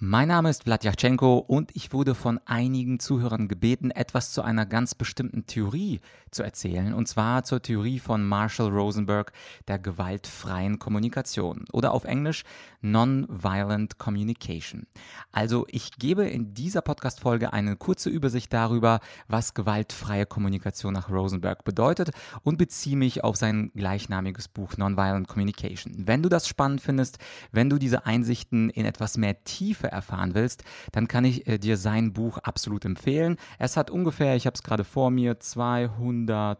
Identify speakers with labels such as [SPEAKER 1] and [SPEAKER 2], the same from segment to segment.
[SPEAKER 1] Mein Name ist Vladyachenko und ich wurde von einigen Zuhörern gebeten, etwas zu einer ganz bestimmten Theorie zu erzählen, und zwar zur Theorie von Marshall Rosenberg der gewaltfreien Kommunikation oder auf Englisch Nonviolent Communication. Also ich gebe in dieser Podcast-Folge eine kurze Übersicht darüber, was gewaltfreie Kommunikation nach Rosenberg bedeutet und beziehe mich auf sein gleichnamiges Buch Nonviolent Communication. Wenn du das spannend findest, wenn du diese Einsichten in etwas mehr Tiefe erfahren willst, dann kann ich äh, dir sein Buch absolut empfehlen. Es hat ungefähr, ich habe es gerade vor mir, 200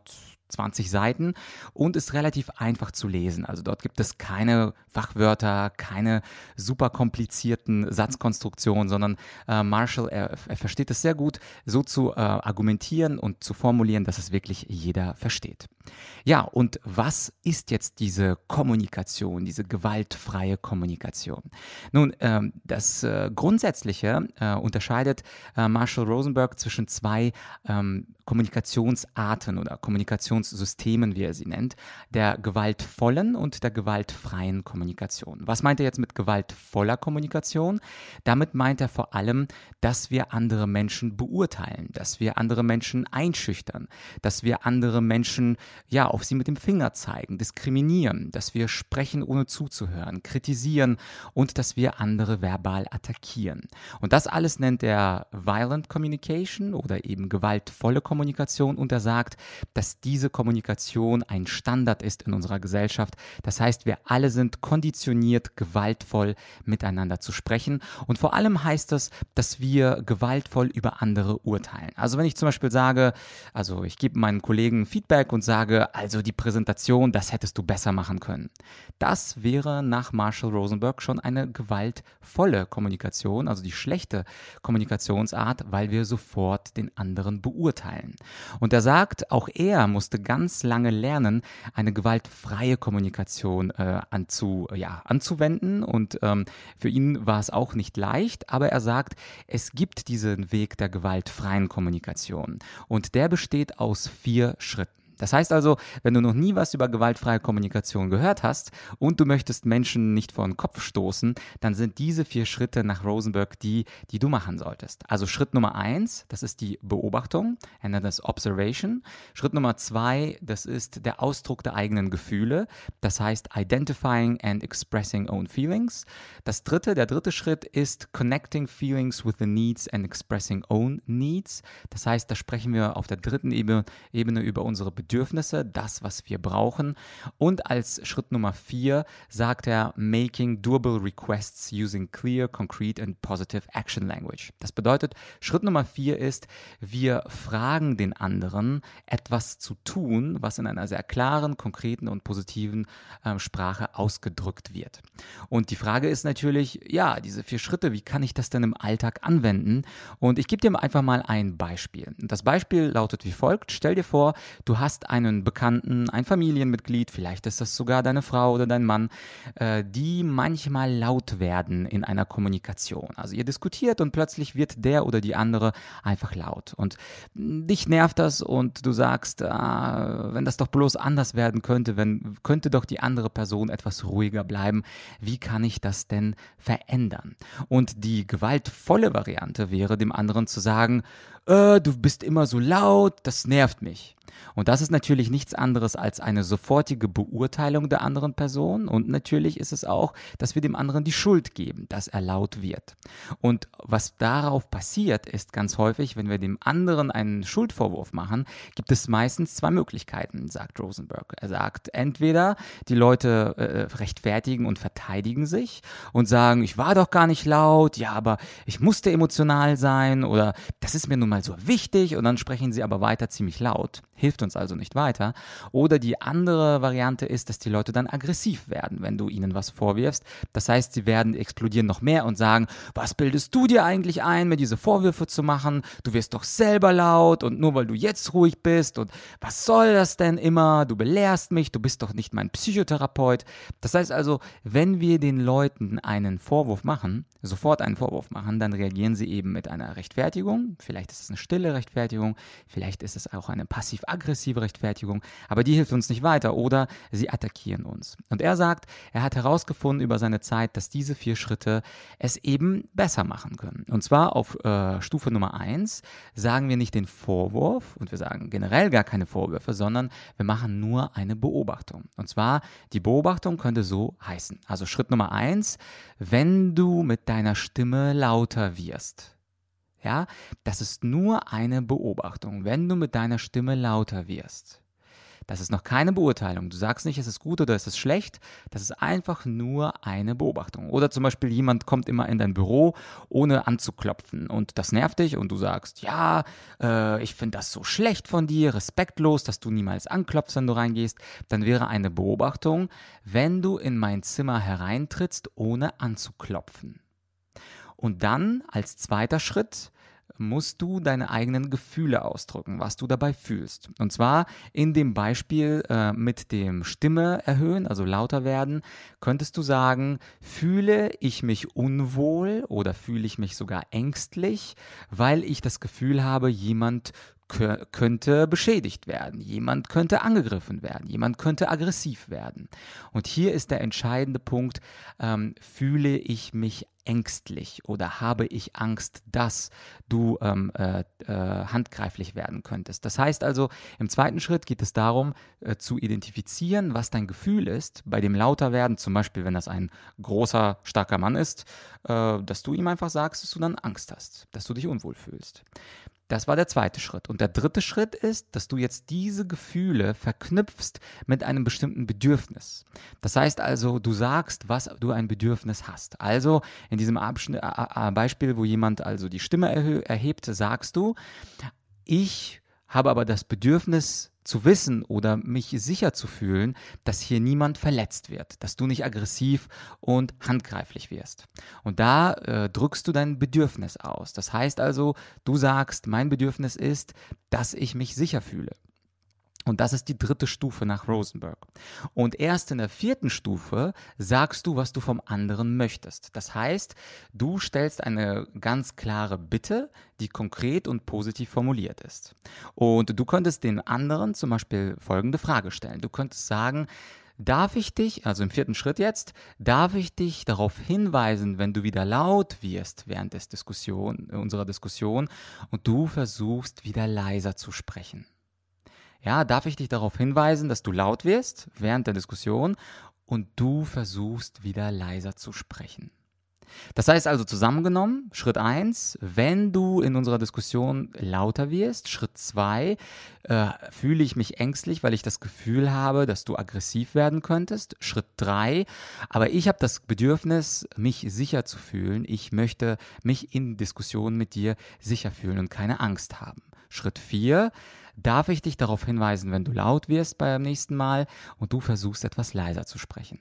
[SPEAKER 1] 20 Seiten und ist relativ einfach zu lesen. Also dort gibt es keine Fachwörter, keine super komplizierten Satzkonstruktionen, sondern äh, Marshall, er, er, versteht es sehr gut, so zu äh, argumentieren und zu formulieren, dass es wirklich jeder versteht. Ja, und was ist jetzt diese Kommunikation, diese gewaltfreie Kommunikation? Nun, ähm, das äh, Grundsätzliche äh, unterscheidet äh, Marshall Rosenberg zwischen zwei ähm, Kommunikationsarten oder Kommunikationssystemen, wie er sie nennt, der gewaltvollen und der gewaltfreien Kommunikation. Was meint er jetzt mit gewaltvoller Kommunikation? Damit meint er vor allem, dass wir andere Menschen beurteilen, dass wir andere Menschen einschüchtern, dass wir andere Menschen ja auf sie mit dem Finger zeigen, diskriminieren, dass wir sprechen ohne zuzuhören, kritisieren und dass wir andere verbal attackieren. Und das alles nennt er Violent Communication oder eben gewaltvolle Kommunikation. Und er sagt, dass diese Kommunikation ein Standard ist in unserer Gesellschaft. Das heißt, wir alle sind konditioniert, gewaltvoll miteinander zu sprechen. Und vor allem heißt das, dass wir gewaltvoll über andere urteilen. Also wenn ich zum Beispiel sage, also ich gebe meinen Kollegen Feedback und sage, also die Präsentation, das hättest du besser machen können. Das wäre nach Marshall Rosenberg schon eine gewaltvolle Kommunikation, also die schlechte Kommunikationsart, weil wir sofort den anderen beurteilen. Und er sagt, auch er musste ganz lange lernen, eine gewaltfreie Kommunikation äh, anzu, ja, anzuwenden. Und ähm, für ihn war es auch nicht leicht, aber er sagt, es gibt diesen Weg der gewaltfreien Kommunikation. Und der besteht aus vier Schritten. Das heißt also, wenn du noch nie was über gewaltfreie Kommunikation gehört hast und du möchtest Menschen nicht vor den Kopf stoßen, dann sind diese vier Schritte nach Rosenberg die, die du machen solltest. Also Schritt Nummer eins, das ist die Beobachtung, er nennt das Observation. Schritt Nummer zwei, das ist der Ausdruck der eigenen Gefühle, das heißt Identifying and Expressing Own Feelings. Das dritte, der dritte Schritt ist Connecting Feelings with the Needs and Expressing Own Needs. Das heißt, da sprechen wir auf der dritten Ebene, Ebene über unsere Bedürfnisse Bedürfnisse, das, was wir brauchen. Und als Schritt Nummer vier sagt er, making doable requests using clear, concrete and positive action language. Das bedeutet, Schritt Nummer vier ist, wir fragen den anderen, etwas zu tun, was in einer sehr klaren, konkreten und positiven äh, Sprache ausgedrückt wird. Und die Frage ist natürlich, ja, diese vier Schritte, wie kann ich das denn im Alltag anwenden? Und ich gebe dir einfach mal ein Beispiel. Das Beispiel lautet wie folgt. Stell dir vor, du hast hast einen Bekannten, ein Familienmitglied, vielleicht ist das sogar deine Frau oder dein Mann, äh, die manchmal laut werden in einer Kommunikation. Also ihr diskutiert und plötzlich wird der oder die andere einfach laut. Und dich nervt das und du sagst, ah, wenn das doch bloß anders werden könnte, wenn könnte doch die andere Person etwas ruhiger bleiben. Wie kann ich das denn verändern? Und die gewaltvolle Variante wäre dem anderen zu sagen, äh, du bist immer so laut, das nervt mich. Und das ist natürlich nichts anderes als eine sofortige Beurteilung der anderen Person. Und natürlich ist es auch, dass wir dem anderen die Schuld geben, dass er laut wird. Und was darauf passiert, ist ganz häufig, wenn wir dem anderen einen Schuldvorwurf machen, gibt es meistens zwei Möglichkeiten, sagt Rosenberg. Er sagt, entweder die Leute äh, rechtfertigen und verteidigen sich und sagen, ich war doch gar nicht laut, ja, aber ich musste emotional sein oder das ist mir nun mal mal so wichtig und dann sprechen sie aber weiter ziemlich laut, hilft uns also nicht weiter. Oder die andere Variante ist, dass die Leute dann aggressiv werden, wenn du ihnen was vorwirfst. Das heißt, sie werden explodieren noch mehr und sagen, was bildest du dir eigentlich ein, mir diese Vorwürfe zu machen? Du wirst doch selber laut und nur weil du jetzt ruhig bist und was soll das denn immer? Du belehrst mich, du bist doch nicht mein Psychotherapeut. Das heißt also, wenn wir den Leuten einen Vorwurf machen, sofort einen Vorwurf machen, dann reagieren sie eben mit einer Rechtfertigung. Vielleicht ist es eine stille Rechtfertigung, vielleicht ist es auch eine passiv passiv-aggressive Rechtfertigung, aber die hilft uns nicht weiter oder sie attackieren uns. Und er sagt, er hat herausgefunden über seine Zeit, dass diese vier Schritte es eben besser machen können. Und zwar auf äh, Stufe Nummer eins sagen wir nicht den Vorwurf und wir sagen generell gar keine Vorwürfe, sondern wir machen nur eine Beobachtung. Und zwar die Beobachtung könnte so heißen. Also Schritt Nummer eins, wenn du mit deiner Stimme lauter wirst. Ja, das ist nur eine Beobachtung, wenn du mit deiner Stimme lauter wirst. Das ist noch keine Beurteilung. Du sagst nicht, es ist gut oder es ist schlecht. Das ist einfach nur eine Beobachtung. Oder zum Beispiel jemand kommt immer in dein Büro, ohne anzuklopfen. Und das nervt dich und du sagst, ja, äh, ich finde das so schlecht von dir, respektlos, dass du niemals anklopfst, wenn du reingehst. Dann wäre eine Beobachtung, wenn du in mein Zimmer hereintrittst, ohne anzuklopfen. Und dann als zweiter Schritt musst du deine eigenen Gefühle ausdrücken, was du dabei fühlst. Und zwar in dem Beispiel äh, mit dem Stimme erhöhen, also lauter werden, könntest du sagen, fühle ich mich unwohl oder fühle ich mich sogar ängstlich, weil ich das Gefühl habe, jemand könnte beschädigt werden, jemand könnte angegriffen werden, jemand könnte aggressiv werden. Und hier ist der entscheidende Punkt, ähm, fühle ich mich ängstlich oder habe ich Angst, dass du ähm, äh, äh, handgreiflich werden könntest. Das heißt also, im zweiten Schritt geht es darum, äh, zu identifizieren, was dein Gefühl ist, bei dem lauter werden, zum Beispiel, wenn das ein großer, starker Mann ist, äh, dass du ihm einfach sagst, dass du dann Angst hast, dass du dich unwohl fühlst. Das war der zweite Schritt. Und der dritte Schritt ist, dass du jetzt diese Gefühle verknüpfst mit einem bestimmten Bedürfnis. Das heißt also, du sagst, was du ein Bedürfnis hast. Also in diesem Beispiel, wo jemand also die Stimme erhebt, sagst du, ich habe aber das Bedürfnis zu wissen oder mich sicher zu fühlen, dass hier niemand verletzt wird, dass du nicht aggressiv und handgreiflich wirst. Und da äh, drückst du dein Bedürfnis aus. Das heißt also, du sagst, mein Bedürfnis ist, dass ich mich sicher fühle. Und das ist die dritte Stufe nach Rosenberg. Und erst in der vierten Stufe sagst du, was du vom anderen möchtest. Das heißt, du stellst eine ganz klare Bitte, die konkret und positiv formuliert ist. Und du könntest den anderen zum Beispiel folgende Frage stellen. Du könntest sagen, Darf ich dich, also im vierten Schritt jetzt, darf ich dich darauf hinweisen, wenn du wieder laut wirst während des Diskussion, unserer Diskussion und du versuchst wieder leiser zu sprechen? Ja, darf ich dich darauf hinweisen, dass du laut wirst während der Diskussion und du versuchst wieder leiser zu sprechen. Das heißt also zusammengenommen, Schritt 1, wenn du in unserer Diskussion lauter wirst, Schritt 2, äh, fühle ich mich ängstlich, weil ich das Gefühl habe, dass du aggressiv werden könntest. Schritt 3, aber ich habe das Bedürfnis, mich sicher zu fühlen. Ich möchte mich in Diskussionen mit dir sicher fühlen und keine Angst haben. Schritt 4, darf ich dich darauf hinweisen, wenn du laut wirst beim nächsten Mal und du versuchst etwas leiser zu sprechen.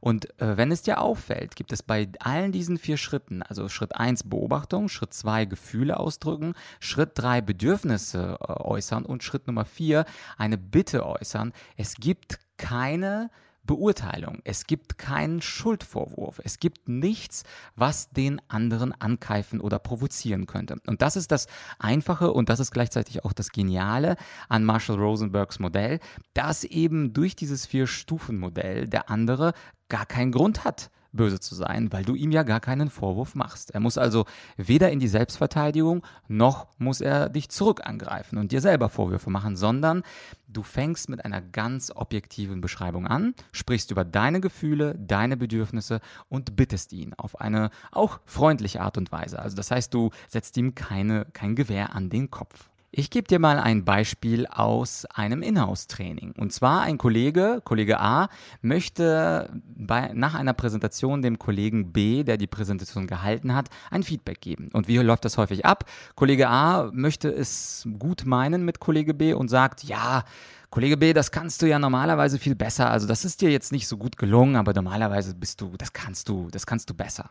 [SPEAKER 1] Und äh, wenn es dir auffällt, gibt es bei allen diesen vier Schritten, also Schritt 1 Beobachtung, Schritt 2 Gefühle ausdrücken, Schritt 3 Bedürfnisse äh, äußern und Schritt Nummer 4 eine Bitte äußern, es gibt keine Beurteilung. Es gibt keinen Schuldvorwurf. Es gibt nichts, was den anderen ankeifen oder provozieren könnte. Und das ist das Einfache und das ist gleichzeitig auch das Geniale an Marshall Rosenbergs Modell, dass eben durch dieses Vier-Stufen-Modell der andere gar keinen Grund hat, böse zu sein, weil du ihm ja gar keinen Vorwurf machst. Er muss also weder in die Selbstverteidigung noch muss er dich zurück angreifen und dir selber Vorwürfe machen, sondern du fängst mit einer ganz objektiven Beschreibung an, sprichst über deine Gefühle, deine Bedürfnisse und bittest ihn auf eine auch freundliche Art und Weise. Also das heißt, du setzt ihm keine, kein Gewehr an den Kopf. Ich gebe dir mal ein Beispiel aus einem Inhouse-Training. Und zwar ein Kollege, Kollege A, möchte bei, nach einer Präsentation dem Kollegen B, der die Präsentation gehalten hat, ein Feedback geben. Und wie läuft das häufig ab? Kollege A möchte es gut meinen mit Kollege B und sagt, ja, Kollege B, das kannst du ja normalerweise viel besser. Also das ist dir jetzt nicht so gut gelungen, aber normalerweise bist du, das kannst du, das kannst du besser.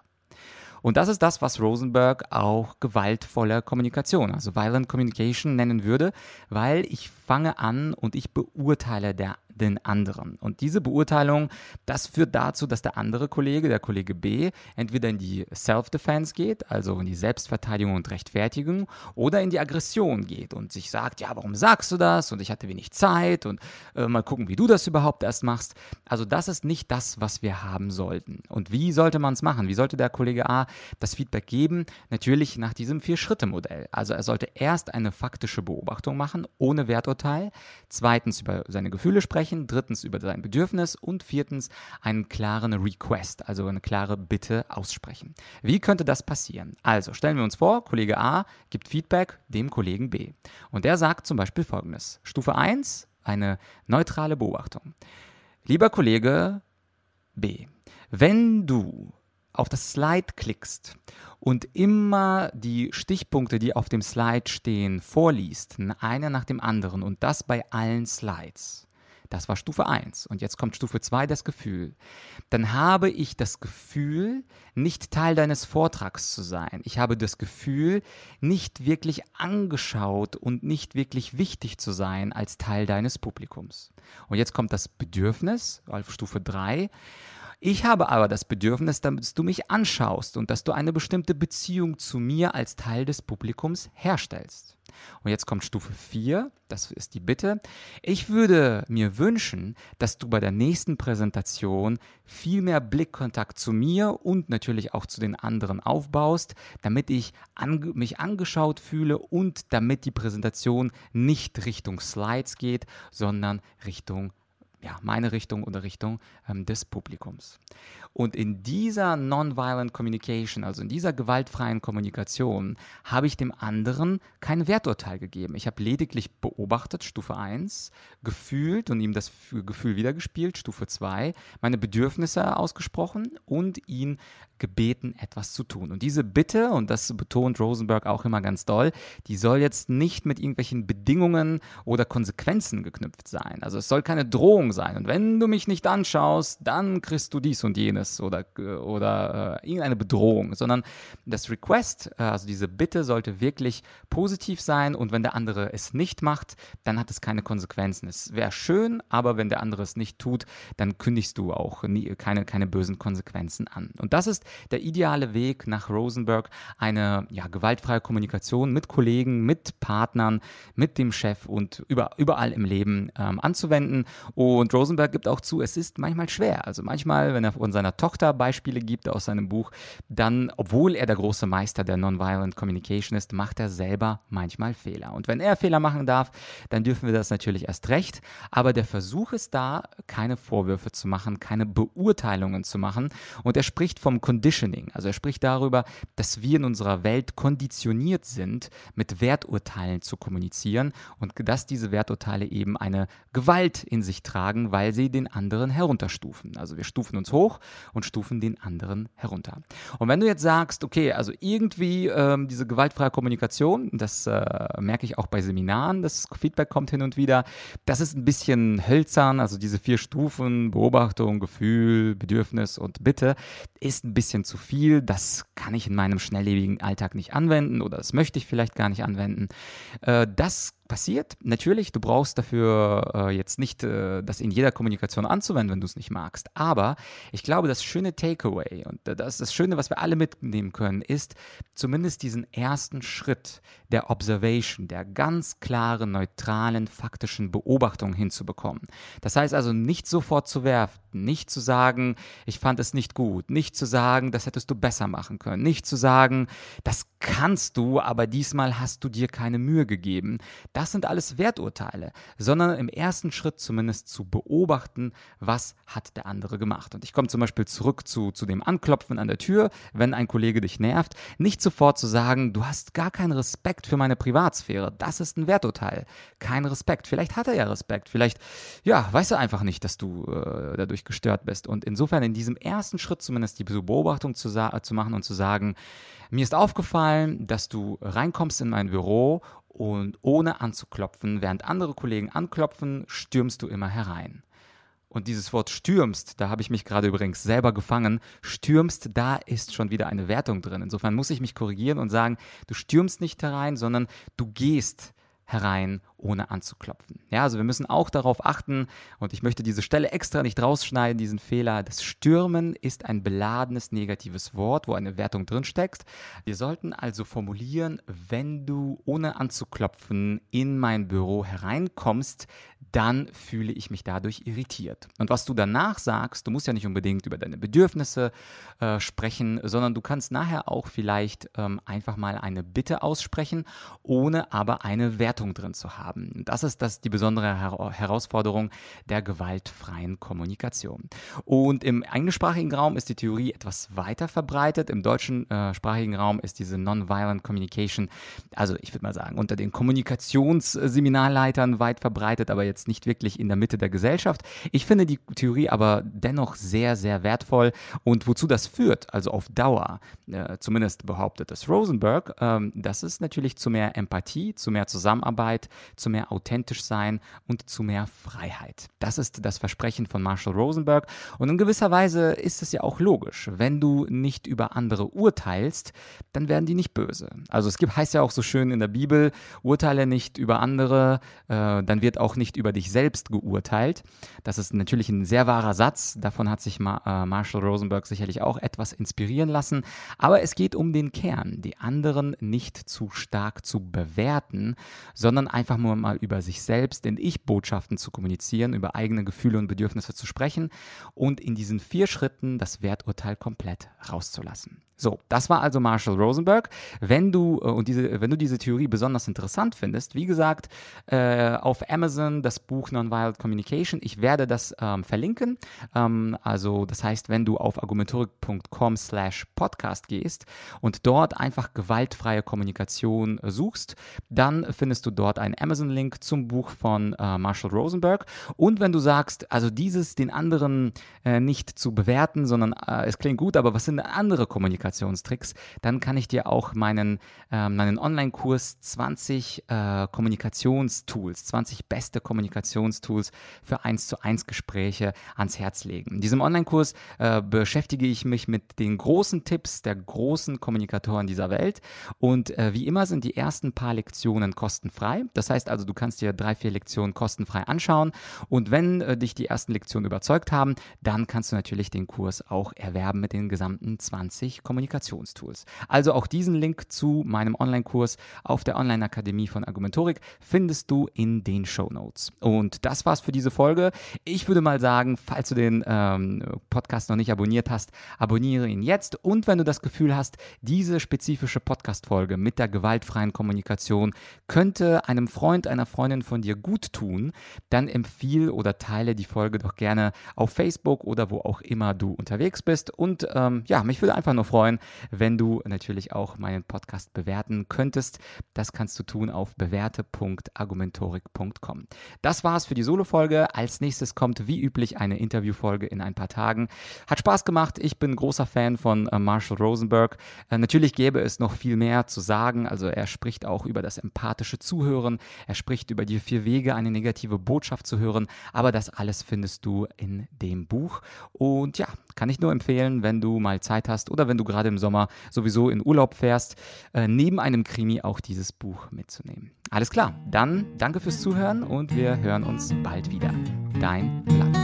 [SPEAKER 1] Und das ist das, was Rosenberg auch gewaltvolle Kommunikation, also Violent Communication nennen würde, weil ich fange an und ich beurteile der, den anderen. Und diese Beurteilung, das führt dazu, dass der andere Kollege, der Kollege B, entweder in die Self-Defense geht, also in die Selbstverteidigung und Rechtfertigung, oder in die Aggression geht und sich sagt, ja, warum sagst du das? Und ich hatte wenig Zeit und äh, mal gucken, wie du das überhaupt erst machst. Also das ist nicht das, was wir haben sollten. Und wie sollte man es machen? Wie sollte der Kollege A das Feedback geben? Natürlich nach diesem Vier-Schritte-Modell. Also er sollte erst eine faktische Beobachtung machen, ohne Werturteil, zweitens über seine Gefühle sprechen, drittens über sein Bedürfnis und viertens einen klaren Request, also eine klare Bitte aussprechen. Wie könnte das passieren? Also stellen wir uns vor, Kollege A gibt Feedback dem Kollegen B. Und der sagt zum Beispiel folgendes. Stufe 1, eine neutrale Beobachtung. Lieber Kollege B, wenn du auf das Slide klickst und immer die Stichpunkte, die auf dem Slide stehen, vorliest, einer nach dem anderen und das bei allen Slides, das war Stufe 1. Und jetzt kommt Stufe 2, das Gefühl. Dann habe ich das Gefühl, nicht Teil deines Vortrags zu sein. Ich habe das Gefühl, nicht wirklich angeschaut und nicht wirklich wichtig zu sein als Teil deines Publikums. Und jetzt kommt das Bedürfnis auf Stufe 3. Ich habe aber das Bedürfnis, dass du mich anschaust und dass du eine bestimmte Beziehung zu mir als Teil des Publikums herstellst. Und jetzt kommt Stufe 4, das ist die Bitte. Ich würde mir wünschen, dass du bei der nächsten Präsentation viel mehr Blickkontakt zu mir und natürlich auch zu den anderen aufbaust, damit ich ange mich angeschaut fühle und damit die Präsentation nicht Richtung Slides geht, sondern Richtung ja, meine Richtung oder Richtung ähm, des Publikums. Und in dieser Nonviolent Communication, also in dieser gewaltfreien Kommunikation, habe ich dem anderen kein Werturteil gegeben. Ich habe lediglich beobachtet, Stufe 1, gefühlt und ihm das Gefühl wiedergespielt, Stufe 2, meine Bedürfnisse ausgesprochen und ihn gebeten, etwas zu tun. Und diese Bitte, und das betont Rosenberg auch immer ganz doll, die soll jetzt nicht mit irgendwelchen Bedingungen oder Konsequenzen geknüpft sein. Also es soll keine Drohung sein. Und wenn du mich nicht anschaust, dann kriegst du dies und jenes oder, oder äh, irgendeine Bedrohung, sondern das Request, äh, also diese Bitte sollte wirklich positiv sein und wenn der andere es nicht macht, dann hat es keine Konsequenzen. Es wäre schön, aber wenn der andere es nicht tut, dann kündigst du auch nie, keine, keine bösen Konsequenzen an. Und das ist der ideale Weg nach Rosenberg, eine ja, gewaltfreie Kommunikation mit Kollegen, mit Partnern, mit dem Chef und über, überall im Leben ähm, anzuwenden. Und Rosenberg gibt auch zu, es ist manchmal schwer. Also manchmal, wenn er von seiner Tochter Beispiele gibt aus seinem Buch, dann, obwohl er der große Meister der Nonviolent Communication ist, macht er selber manchmal Fehler. Und wenn er Fehler machen darf, dann dürfen wir das natürlich erst recht. Aber der Versuch ist da, keine Vorwürfe zu machen, keine Beurteilungen zu machen. Und er spricht vom Conditioning. Also er spricht darüber, dass wir in unserer Welt konditioniert sind, mit Werturteilen zu kommunizieren und dass diese Werturteile eben eine Gewalt in sich tragen, weil sie den anderen herunterstufen. Also wir stufen uns hoch und stufen den anderen herunter. Und wenn du jetzt sagst, okay, also irgendwie ähm, diese gewaltfreie Kommunikation, das äh, merke ich auch bei Seminaren, das Feedback kommt hin und wieder, das ist ein bisschen hölzern, also diese vier Stufen, Beobachtung, Gefühl, Bedürfnis und Bitte, ist ein bisschen zu viel. Das kann ich in meinem schnelllebigen Alltag nicht anwenden oder das möchte ich vielleicht gar nicht anwenden. Äh, das passiert. Natürlich, du brauchst dafür äh, jetzt nicht äh, das in jeder Kommunikation anzuwenden, wenn du es nicht magst. Aber ich glaube, das schöne Takeaway und das, das Schöne, was wir alle mitnehmen können, ist zumindest diesen ersten Schritt der Observation, der ganz klaren, neutralen, faktischen Beobachtung hinzubekommen. Das heißt also nicht sofort zu werfen, nicht zu sagen, ich fand es nicht gut, nicht zu sagen, das hättest du besser machen können, nicht zu sagen, das kannst du, aber diesmal hast du dir keine Mühe gegeben. Sind alles Werturteile, sondern im ersten Schritt zumindest zu beobachten, was hat der andere gemacht. Und ich komme zum Beispiel zurück zu, zu dem Anklopfen an der Tür, wenn ein Kollege dich nervt, nicht sofort zu sagen, du hast gar keinen Respekt für meine Privatsphäre. Das ist ein Werturteil. Kein Respekt. Vielleicht hat er ja Respekt. Vielleicht, ja, weiß er einfach nicht, dass du äh, dadurch gestört bist. Und insofern in diesem ersten Schritt zumindest die Beobachtung zu, zu machen und zu sagen, mir ist aufgefallen, dass du reinkommst in mein Büro und ohne anzuklopfen, während andere Kollegen anklopfen, stürmst du immer herein. Und dieses Wort stürmst, da habe ich mich gerade übrigens selber gefangen, stürmst, da ist schon wieder eine Wertung drin. Insofern muss ich mich korrigieren und sagen, du stürmst nicht herein, sondern du gehst herein, ohne anzuklopfen. Ja, also wir müssen auch darauf achten, und ich möchte diese Stelle extra nicht rausschneiden, diesen Fehler. Das Stürmen ist ein beladenes negatives Wort, wo eine Wertung drinsteckt. Wir sollten also formulieren, wenn du ohne anzuklopfen in mein Büro hereinkommst, dann fühle ich mich dadurch irritiert. Und was du danach sagst, du musst ja nicht unbedingt über deine Bedürfnisse äh, sprechen, sondern du kannst nachher auch vielleicht ähm, einfach mal eine Bitte aussprechen, ohne aber eine Wertung drin zu haben. Das ist das die besondere Her Herausforderung der gewaltfreien Kommunikation. Und im englischsprachigen Raum ist die Theorie etwas weiter verbreitet. Im deutschen äh, sprachigen Raum ist diese Nonviolent Communication, also ich würde mal sagen, unter den Kommunikationsseminarleitern weit verbreitet, aber jetzt nicht wirklich in der Mitte der Gesellschaft. Ich finde die Theorie aber dennoch sehr, sehr wertvoll und wozu das führt, also auf Dauer, äh, zumindest behauptet es Rosenberg, ähm, das ist natürlich zu mehr Empathie, zu mehr Zusammenarbeit, zu mehr authentisch sein und zu mehr Freiheit. Das ist das Versprechen von Marshall Rosenberg und in gewisser Weise ist es ja auch logisch. Wenn du nicht über andere urteilst, dann werden die nicht böse. Also es gibt, heißt ja auch so schön in der Bibel, urteile nicht über andere, äh, dann wird auch nicht über dich selbst geurteilt. Das ist natürlich ein sehr wahrer Satz. Davon hat sich Ma äh, Marshall Rosenberg sicherlich auch etwas inspirieren lassen. Aber es geht um den Kern, die anderen nicht zu stark zu bewerten, sondern einfach nur mal über sich selbst in Ich-Botschaften zu kommunizieren, über eigene Gefühle und Bedürfnisse zu sprechen und in diesen vier Schritten das Werturteil komplett rauszulassen. So, das war also Marshall Rosenberg. Wenn du, äh, und diese, wenn du diese Theorie besonders interessant findest, wie gesagt, äh, auf Amazon das Buch Nonviolent Communication. Ich werde das ähm, verlinken. Ähm, also, das heißt, wenn du auf argumentorik.com slash podcast gehst und dort einfach gewaltfreie Kommunikation suchst, dann findest du dort einen Amazon-Link zum Buch von äh, Marshall Rosenberg. Und wenn du sagst, also dieses den anderen äh, nicht zu bewerten, sondern äh, es klingt gut, aber was sind andere Kommunikationen? Kommunikationstricks, dann kann ich dir auch meinen, äh, meinen Online-Kurs 20 äh, Kommunikationstools, 20 beste Kommunikationstools für 1 zu 1 Gespräche ans Herz legen. In diesem Online-Kurs äh, beschäftige ich mich mit den großen Tipps der großen Kommunikatoren dieser Welt und äh, wie immer sind die ersten paar Lektionen kostenfrei. Das heißt also, du kannst dir drei, vier Lektionen kostenfrei anschauen und wenn äh, dich die ersten Lektionen überzeugt haben, dann kannst du natürlich den Kurs auch erwerben mit den gesamten 20 Kommunikationstools. Kommunikationstools. Also auch diesen Link zu meinem Online-Kurs auf der Online-Akademie von Argumentorik findest du in den Show Notes. Und das war's für diese Folge. Ich würde mal sagen, falls du den ähm, Podcast noch nicht abonniert hast, abonniere ihn jetzt. Und wenn du das Gefühl hast, diese spezifische Podcast-Folge mit der gewaltfreien Kommunikation könnte einem Freund, einer Freundin von dir gut tun, dann empfiehl oder teile die Folge doch gerne auf Facebook oder wo auch immer du unterwegs bist. Und ähm, ja, mich würde einfach nur freuen, freuen, wenn du natürlich auch meinen Podcast bewerten könntest. Das kannst du tun auf bewerte.argumentorik.com. Das war's für die Solo-Folge. Als nächstes kommt wie üblich eine Interviewfolge in ein paar Tagen. Hat Spaß gemacht. Ich bin großer Fan von äh, Marshall Rosenberg. Äh, natürlich gäbe es noch viel mehr zu sagen. Also er spricht auch über das empathische Zuhören. Er spricht über die vier Wege, eine negative Botschaft zu hören. Aber das alles findest du in dem Buch. Und ja, kann ich nur empfehlen, wenn du mal Zeit hast oder wenn du gerade im Sommer sowieso in Urlaub fährst, äh, neben einem Krimi auch dieses Buch mitzunehmen. Alles klar, dann danke fürs Zuhören und wir hören uns bald wieder. Dein Vlad.